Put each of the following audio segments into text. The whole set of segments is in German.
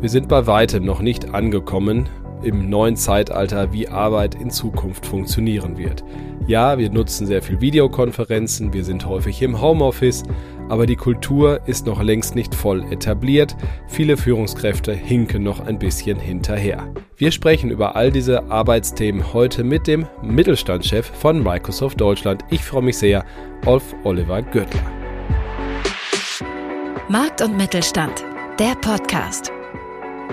Wir sind bei weitem noch nicht angekommen im neuen Zeitalter, wie Arbeit in Zukunft funktionieren wird. Ja, wir nutzen sehr viel Videokonferenzen, wir sind häufig im Homeoffice, aber die Kultur ist noch längst nicht voll etabliert. Viele Führungskräfte hinken noch ein bisschen hinterher. Wir sprechen über all diese Arbeitsthemen heute mit dem Mittelstandschef von Microsoft Deutschland. Ich freue mich sehr auf Oliver Gürtler. Markt und Mittelstand, der Podcast.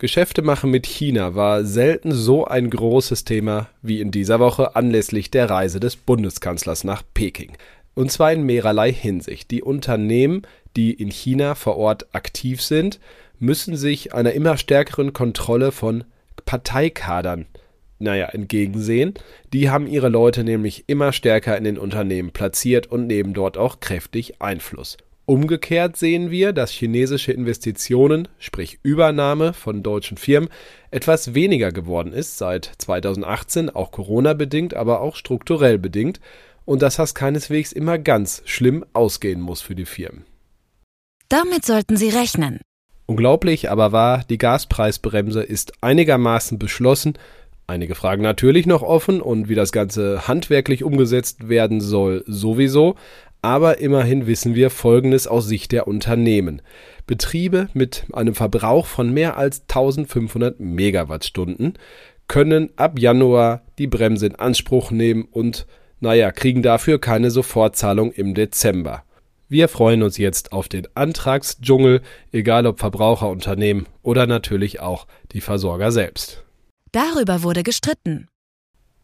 Geschäfte machen mit China war selten so ein großes Thema wie in dieser Woche anlässlich der Reise des Bundeskanzlers nach Peking. Und zwar in mehrerlei Hinsicht. Die Unternehmen, die in China vor Ort aktiv sind, müssen sich einer immer stärkeren Kontrolle von Parteikadern naja, entgegensehen. Die haben ihre Leute nämlich immer stärker in den Unternehmen platziert und nehmen dort auch kräftig Einfluss. Umgekehrt sehen wir, dass chinesische Investitionen, sprich Übernahme von deutschen Firmen, etwas weniger geworden ist seit 2018, auch Corona bedingt, aber auch strukturell bedingt, und dass das keineswegs immer ganz schlimm ausgehen muss für die Firmen. Damit sollten Sie rechnen. Unglaublich aber wahr, die Gaspreisbremse ist einigermaßen beschlossen, einige Fragen natürlich noch offen und wie das Ganze handwerklich umgesetzt werden soll sowieso, aber immerhin wissen wir Folgendes aus Sicht der Unternehmen. Betriebe mit einem Verbrauch von mehr als 1500 Megawattstunden können ab Januar die Bremse in Anspruch nehmen und, naja, kriegen dafür keine Sofortzahlung im Dezember. Wir freuen uns jetzt auf den Antragsdschungel, egal ob Verbraucherunternehmen oder natürlich auch die Versorger selbst. Darüber wurde gestritten.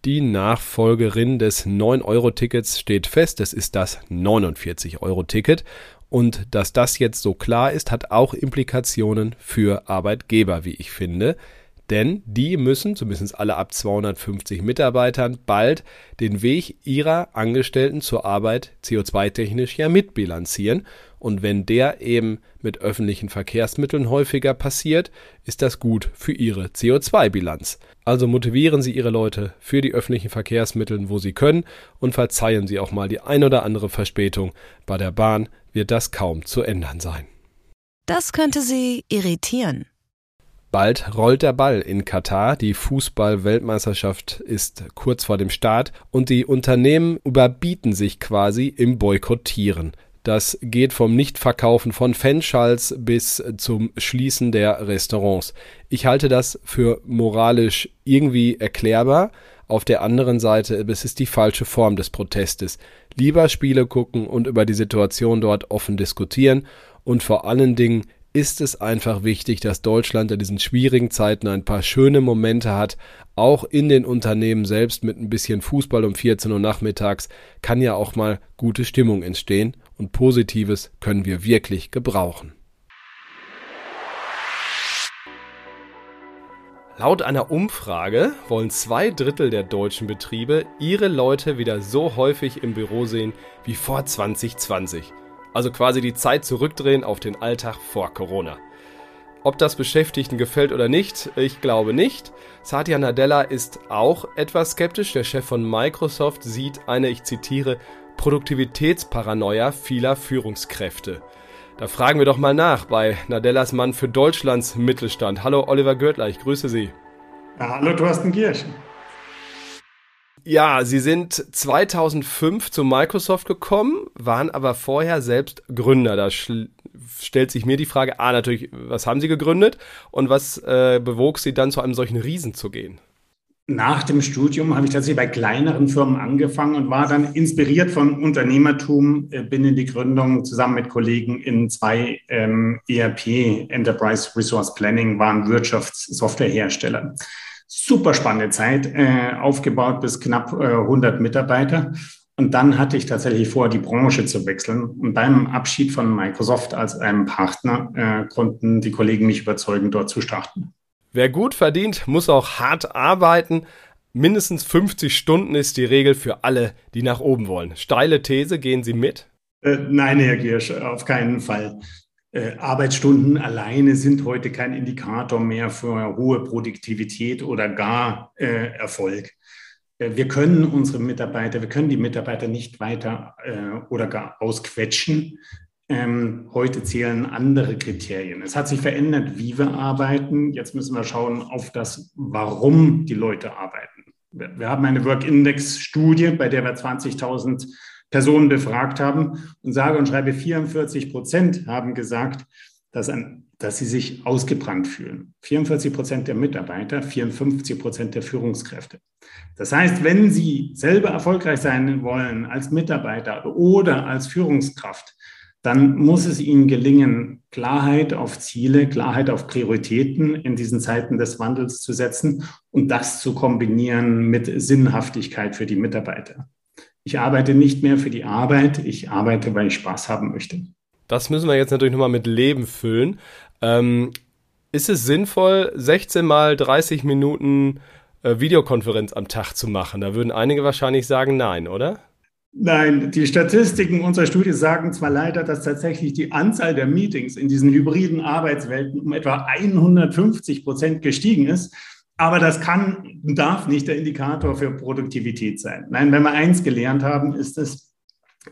Die Nachfolgerin des 9-Euro-Tickets steht fest, es ist das 49-Euro-Ticket. Und dass das jetzt so klar ist, hat auch Implikationen für Arbeitgeber, wie ich finde denn die müssen, zumindest alle ab 250 Mitarbeitern, bald den Weg ihrer Angestellten zur Arbeit CO2-technisch ja mitbilanzieren. Und wenn der eben mit öffentlichen Verkehrsmitteln häufiger passiert, ist das gut für ihre CO2-Bilanz. Also motivieren Sie Ihre Leute für die öffentlichen Verkehrsmittel, wo Sie können, und verzeihen Sie auch mal die ein oder andere Verspätung. Bei der Bahn wird das kaum zu ändern sein. Das könnte Sie irritieren. Bald rollt der Ball in Katar. Die Fußball-Weltmeisterschaft ist kurz vor dem Start und die Unternehmen überbieten sich quasi im Boykottieren. Das geht vom Nichtverkaufen von Fanschals bis zum Schließen der Restaurants. Ich halte das für moralisch irgendwie erklärbar. Auf der anderen Seite, es ist die falsche Form des Protestes. Lieber Spiele gucken und über die Situation dort offen diskutieren und vor allen Dingen ist es einfach wichtig, dass Deutschland in diesen schwierigen Zeiten ein paar schöne Momente hat. Auch in den Unternehmen selbst mit ein bisschen Fußball um 14 Uhr nachmittags kann ja auch mal gute Stimmung entstehen und Positives können wir wirklich gebrauchen. Laut einer Umfrage wollen zwei Drittel der deutschen Betriebe ihre Leute wieder so häufig im Büro sehen wie vor 2020. Also quasi die Zeit zurückdrehen auf den Alltag vor Corona. Ob das Beschäftigten gefällt oder nicht, ich glaube nicht. Satya Nadella ist auch etwas skeptisch. Der Chef von Microsoft sieht eine, ich zitiere, Produktivitätsparanoia vieler Führungskräfte. Da fragen wir doch mal nach bei Nadellas Mann für Deutschlands Mittelstand. Hallo Oliver Görtler, ich grüße Sie. Ja, hallo Thorsten Giersch. Ja, Sie sind 2005 zu Microsoft gekommen, waren aber vorher selbst Gründer. Da stellt sich mir die Frage, ah, natürlich, was haben Sie gegründet und was äh, bewog Sie dann zu einem solchen Riesen zu gehen? Nach dem Studium habe ich tatsächlich bei kleineren Firmen angefangen und war dann inspiriert von Unternehmertum, äh, bin in die Gründung zusammen mit Kollegen in zwei ähm, ERP, Enterprise Resource Planning, waren Wirtschaftssoftwarehersteller super spannende Zeit, äh, aufgebaut bis knapp äh, 100 Mitarbeiter. Und dann hatte ich tatsächlich vor, die Branche zu wechseln. Und beim Abschied von Microsoft als einem Partner äh, konnten die Kollegen mich überzeugen, dort zu starten. Wer gut verdient, muss auch hart arbeiten. mindestens 50 Stunden ist die Regel für alle, die nach oben wollen. Steile These, gehen Sie mit? Äh, nein, Herr Giersch, auf keinen Fall. Äh, Arbeitsstunden alleine sind heute kein Indikator mehr für hohe Produktivität oder gar äh, Erfolg. Äh, wir können unsere Mitarbeiter, wir können die Mitarbeiter nicht weiter äh, oder gar ausquetschen. Ähm, heute zählen andere Kriterien. Es hat sich verändert, wie wir arbeiten. Jetzt müssen wir schauen auf das, warum die Leute arbeiten. Wir, wir haben eine Work-Index-Studie, bei der wir 20.000 Personen befragt haben und sage und schreibe 44 Prozent haben gesagt, dass, ein, dass sie sich ausgebrannt fühlen. 44 Prozent der Mitarbeiter, 54 Prozent der Führungskräfte. Das heißt, wenn Sie selber erfolgreich sein wollen als Mitarbeiter oder als Führungskraft, dann muss es Ihnen gelingen, Klarheit auf Ziele, Klarheit auf Prioritäten in diesen Zeiten des Wandels zu setzen und das zu kombinieren mit Sinnhaftigkeit für die Mitarbeiter. Ich arbeite nicht mehr für die Arbeit, ich arbeite, weil ich Spaß haben möchte. Das müssen wir jetzt natürlich nochmal mit Leben füllen. Ähm, ist es sinnvoll, 16 mal 30 Minuten äh, Videokonferenz am Tag zu machen? Da würden einige wahrscheinlich sagen, nein, oder? Nein, die Statistiken unserer Studie sagen zwar leider, dass tatsächlich die Anzahl der Meetings in diesen hybriden Arbeitswelten um etwa 150 Prozent gestiegen ist. Aber das kann und darf nicht der Indikator für Produktivität sein. Nein, wenn wir eins gelernt haben, ist es,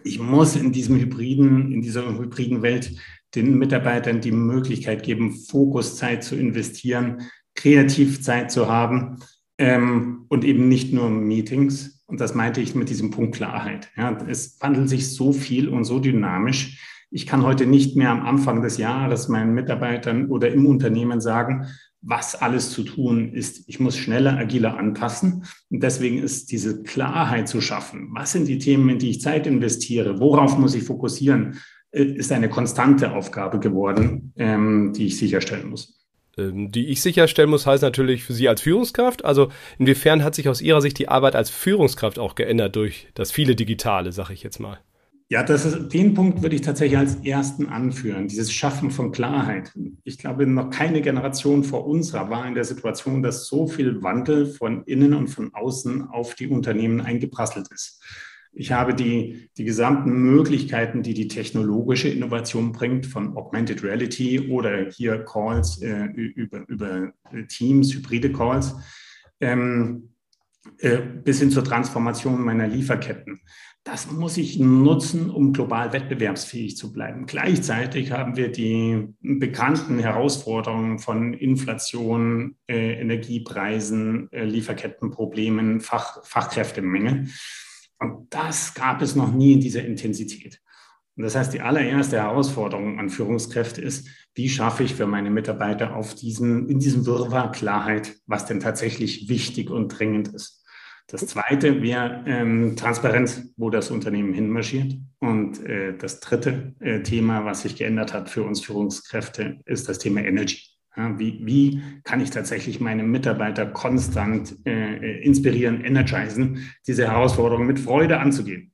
ich muss in diesem hybriden, in dieser hybriden Welt den Mitarbeitern die Möglichkeit geben, Fokuszeit zu investieren, Kreativzeit zu haben ähm, und eben nicht nur Meetings. Und das meinte ich mit diesem Punkt Klarheit. Ja, es wandelt sich so viel und so dynamisch. Ich kann heute nicht mehr am Anfang des Jahres meinen Mitarbeitern oder im Unternehmen sagen, was alles zu tun ist. Ich muss schneller, agiler anpassen. Und deswegen ist diese Klarheit zu schaffen. Was sind die Themen, in die ich Zeit investiere? Worauf muss ich fokussieren? Äh, ist eine konstante Aufgabe geworden, ähm, die ich sicherstellen muss. Ähm, die ich sicherstellen muss, heißt natürlich für Sie als Führungskraft. Also inwiefern hat sich aus Ihrer Sicht die Arbeit als Führungskraft auch geändert durch das viele Digitale, sage ich jetzt mal? Ja, das ist, den Punkt würde ich tatsächlich als ersten anführen, dieses Schaffen von Klarheit. Ich glaube, noch keine Generation vor unserer war in der Situation, dass so viel Wandel von innen und von außen auf die Unternehmen eingeprasselt ist. Ich habe die, die gesamten Möglichkeiten, die die technologische Innovation bringt, von Augmented Reality oder hier Calls äh, über, über Teams, hybride Calls, ähm, äh, bis hin zur Transformation meiner Lieferketten das muss ich nutzen, um global wettbewerbsfähig zu bleiben. Gleichzeitig haben wir die bekannten Herausforderungen von Inflation, äh, Energiepreisen, äh, Lieferkettenproblemen, Fach, Fachkräftemenge. Und das gab es noch nie in dieser Intensität. Und das heißt, die allererste Herausforderung an Führungskräfte ist, wie schaffe ich für meine Mitarbeiter auf diesen, in diesem Wirrwarr Klarheit, was denn tatsächlich wichtig und dringend ist. Das zweite wäre ähm, Transparenz, wo das Unternehmen hinmarschiert. Und äh, das dritte äh, Thema, was sich geändert hat für uns Führungskräfte, ist das Thema Energy. Ja, wie, wie kann ich tatsächlich meine Mitarbeiter konstant äh, inspirieren, energisen, diese Herausforderungen mit Freude anzugehen?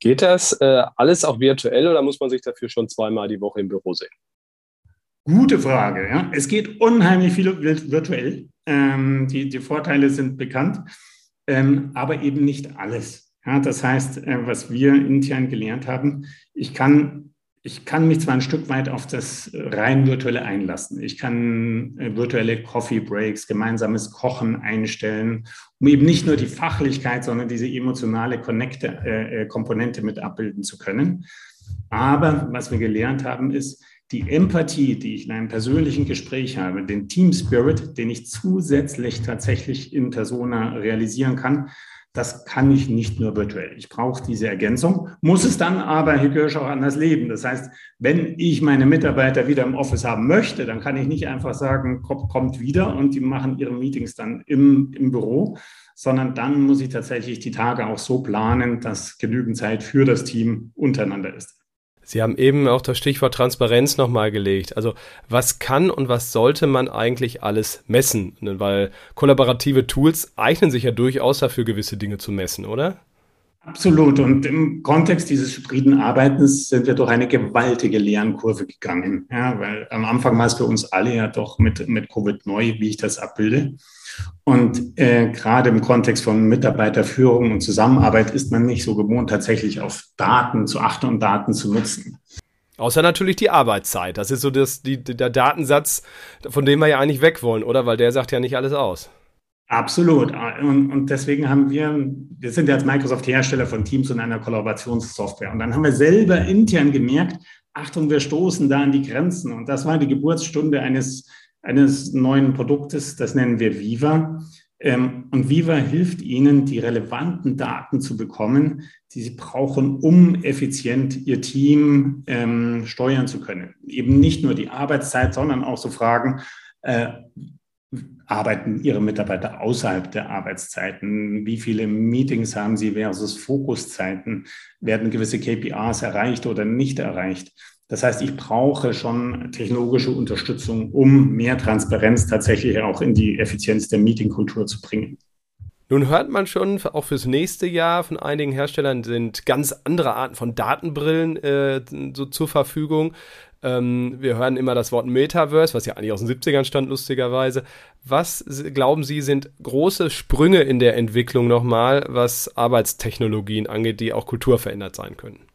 Geht das äh, alles auch virtuell oder muss man sich dafür schon zweimal die Woche im Büro sehen? Gute Frage. Ja. Es geht unheimlich viel virtuell. Ähm, die, die Vorteile sind bekannt ähm, aber eben nicht alles. Ja, das heißt, äh, was wir intern gelernt haben, ich kann, ich kann mich zwar ein Stück weit auf das rein virtuelle einlassen. Ich kann äh, virtuelle Coffee Breaks, gemeinsames Kochen einstellen, um eben nicht nur die Fachlichkeit, sondern diese emotionale Connecte, äh, äh Komponente mit abbilden zu können. Aber was wir gelernt haben, ist, die Empathie, die ich in einem persönlichen Gespräch habe, den Team Spirit, den ich zusätzlich tatsächlich in Persona realisieren kann, das kann ich nicht nur virtuell. Ich brauche diese Ergänzung, muss es dann aber, Herr Kirsch, auch anders leben. Das heißt, wenn ich meine Mitarbeiter wieder im Office haben möchte, dann kann ich nicht einfach sagen, kommt wieder und die machen ihre Meetings dann im, im Büro, sondern dann muss ich tatsächlich die Tage auch so planen, dass genügend Zeit für das Team untereinander ist. Sie haben eben auch das Stichwort Transparenz nochmal gelegt. Also was kann und was sollte man eigentlich alles messen? Weil kollaborative Tools eignen sich ja durchaus dafür, gewisse Dinge zu messen, oder? Absolut. Und im Kontext dieses hybriden Arbeitens sind wir durch eine gewaltige Lernkurve gegangen. Ja, weil am Anfang war es für uns alle ja doch mit, mit Covid neu, wie ich das abbilde. Und äh, gerade im Kontext von Mitarbeiterführung und Zusammenarbeit ist man nicht so gewohnt, tatsächlich auf Daten zu achten und Daten zu nutzen. Außer natürlich die Arbeitszeit. Das ist so das, die, der Datensatz, von dem wir ja eigentlich weg wollen, oder? Weil der sagt ja nicht alles aus. Absolut. Und, und deswegen haben wir, wir sind ja als Microsoft Hersteller von Teams und einer Kollaborationssoftware. Und dann haben wir selber intern gemerkt, Achtung, wir stoßen da an die Grenzen. Und das war die Geburtsstunde eines, eines neuen Produktes, das nennen wir Viva. Ähm, und Viva hilft Ihnen, die relevanten Daten zu bekommen, die Sie brauchen, um effizient Ihr Team ähm, steuern zu können. Eben nicht nur die Arbeitszeit, sondern auch so Fragen, äh, arbeiten Ihre Mitarbeiter außerhalb der Arbeitszeiten? Wie viele Meetings haben Sie versus Fokuszeiten? Werden gewisse KPIs erreicht oder nicht erreicht? Das heißt, ich brauche schon technologische Unterstützung, um mehr Transparenz tatsächlich auch in die Effizienz der Meetingkultur zu bringen. Nun hört man schon, auch fürs nächste Jahr von einigen Herstellern sind ganz andere Arten von Datenbrillen äh, so zur Verfügung. Ähm, wir hören immer das Wort Metaverse, was ja eigentlich aus den 70ern stand, lustigerweise. Was glauben Sie, sind große Sprünge in der Entwicklung nochmal, was Arbeitstechnologien angeht, die auch Kultur verändert sein können?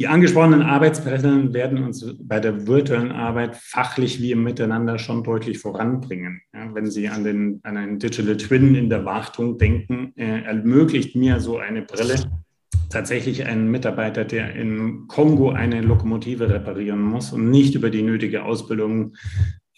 Die angesprochenen Arbeitsbretter werden uns bei der virtuellen Arbeit fachlich wie im Miteinander schon deutlich voranbringen. Ja, wenn Sie an, den, an einen Digital Twin in der Wartung denken, äh, ermöglicht mir so eine Brille tatsächlich einen Mitarbeiter, der in Kongo eine Lokomotive reparieren muss und nicht über die nötige Ausbildung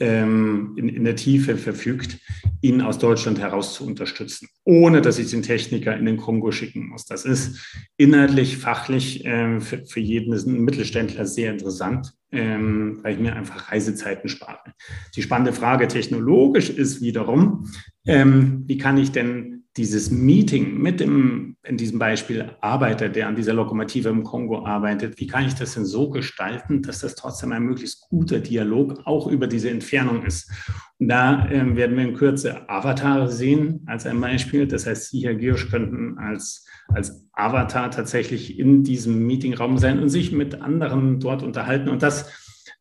ähm, in, in der Tiefe verfügt, ihn aus Deutschland heraus zu unterstützen, ohne dass ich den Techniker in den Kongo schicken muss. Das ist inhaltlich, fachlich äh, für, für jeden Mittelständler sehr interessant, ähm, weil ich mir einfach Reisezeiten spare. Die spannende Frage technologisch ist wiederum, ähm, wie kann ich denn dieses Meeting mit dem, in diesem Beispiel Arbeiter, der an dieser Lokomotive im Kongo arbeitet, wie kann ich das denn so gestalten, dass das trotzdem ein möglichst guter Dialog auch über diese Entfernung ist? Da äh, werden wir in Kürze Avatare sehen als ein Beispiel. Das heißt, Sie, Herr Giersch, könnten als, als Avatar tatsächlich in diesem Meetingraum sein und sich mit anderen dort unterhalten. Und das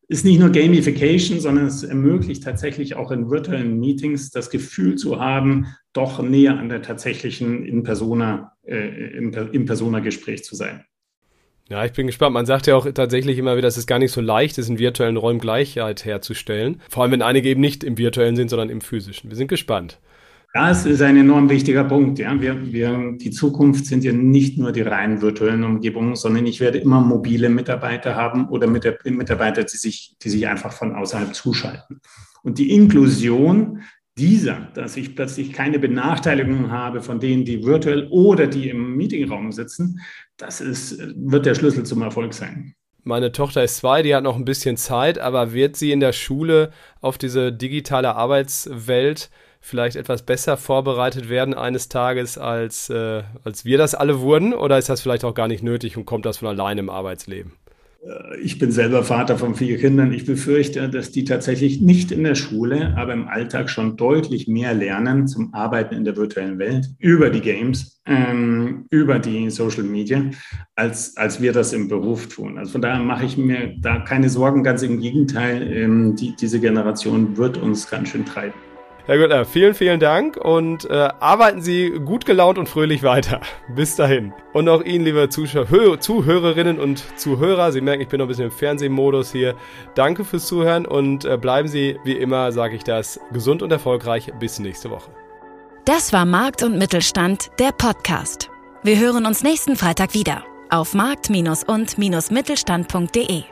ist nicht nur Gamification, sondern es ermöglicht tatsächlich auch in virtuellen Meetings das Gefühl zu haben, doch näher an der tatsächlichen In-Persona, äh, In-Persona-Gespräch zu sein. Ja, ich bin gespannt. Man sagt ja auch tatsächlich immer wieder, dass es gar nicht so leicht ist, in virtuellen Räumen Gleichheit herzustellen. Vor allem, wenn einige eben nicht im virtuellen sind, sondern im physischen. Wir sind gespannt. Das ist ein enorm wichtiger Punkt. Ja. Wir, wir, die Zukunft sind ja nicht nur die rein virtuellen Umgebungen, sondern ich werde immer mobile Mitarbeiter haben oder Mitarbeiter, die sich, die sich einfach von außerhalb zuschalten. Und die Inklusion dieser, dass ich plötzlich keine Benachteiligung habe von denen, die virtuell oder die im Meetingraum sitzen, das ist, wird der Schlüssel zum Erfolg sein. Meine Tochter ist zwei, die hat noch ein bisschen Zeit, aber wird sie in der Schule auf diese digitale Arbeitswelt vielleicht etwas besser vorbereitet werden eines Tages, als, äh, als wir das alle wurden? Oder ist das vielleicht auch gar nicht nötig und kommt das von alleine im Arbeitsleben? Äh, ich bin selber Vater von vier Kindern. Ich befürchte, dass die tatsächlich nicht in der Schule, aber im Alltag schon deutlich mehr lernen zum Arbeiten in der virtuellen Welt über die Games, ähm, über die Social Media, als, als wir das im Beruf tun. Also von daher mache ich mir da keine Sorgen. Ganz im Gegenteil, ähm, die, diese Generation wird uns ganz schön treiben. Herr Güttner, vielen, vielen Dank und äh, arbeiten Sie gut gelaunt und fröhlich weiter. Bis dahin. Und auch Ihnen, liebe Zuschauer, Zuhörerinnen und Zuhörer, Sie merken, ich bin noch ein bisschen im Fernsehmodus hier. Danke fürs Zuhören und äh, bleiben Sie, wie immer, sage ich das, gesund und erfolgreich. Bis nächste Woche. Das war Markt und Mittelstand, der Podcast. Wir hören uns nächsten Freitag wieder auf markt- und-mittelstand.de.